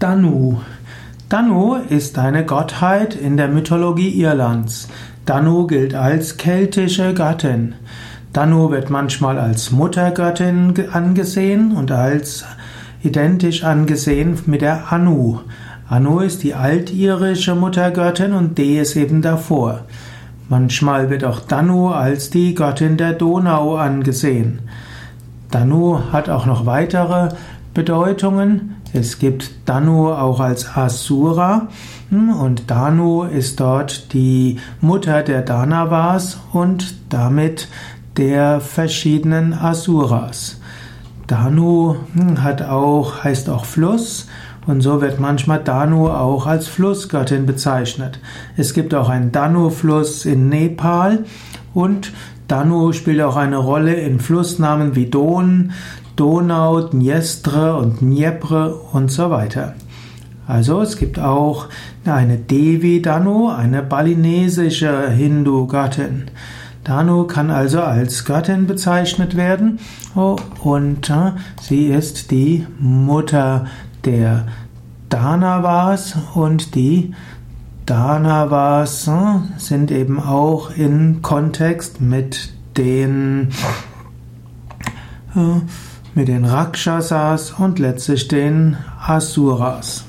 Danu. Danu ist eine Gottheit in der Mythologie Irlands. Danu gilt als keltische Gattin. Danu wird manchmal als Muttergöttin angesehen und als identisch angesehen mit der Anu. Anu ist die altirische Muttergöttin und De ist eben davor. Manchmal wird auch Danu als die Göttin der Donau angesehen. Danu hat auch noch weitere Bedeutungen. Es gibt Danu auch als Asura hm, und Danu ist dort die Mutter der Danavas und damit der verschiedenen Asuras. Danu hm, hat auch, heißt auch Fluss und so wird manchmal Danu auch als Flussgöttin bezeichnet. Es gibt auch einen Danu-Fluss in Nepal und Danu spielt auch eine Rolle in Flussnamen wie Don, Donau, Dniestre und Dniepr und so weiter. Also es gibt auch eine Devi Danu, eine balinesische Hindu-Gattin. Danu kann also als Göttin bezeichnet werden oh, und äh, sie ist die Mutter der Danavas und die Danavas äh, sind eben auch in Kontext mit den äh, mit den Rakshasas und letztlich den Asuras.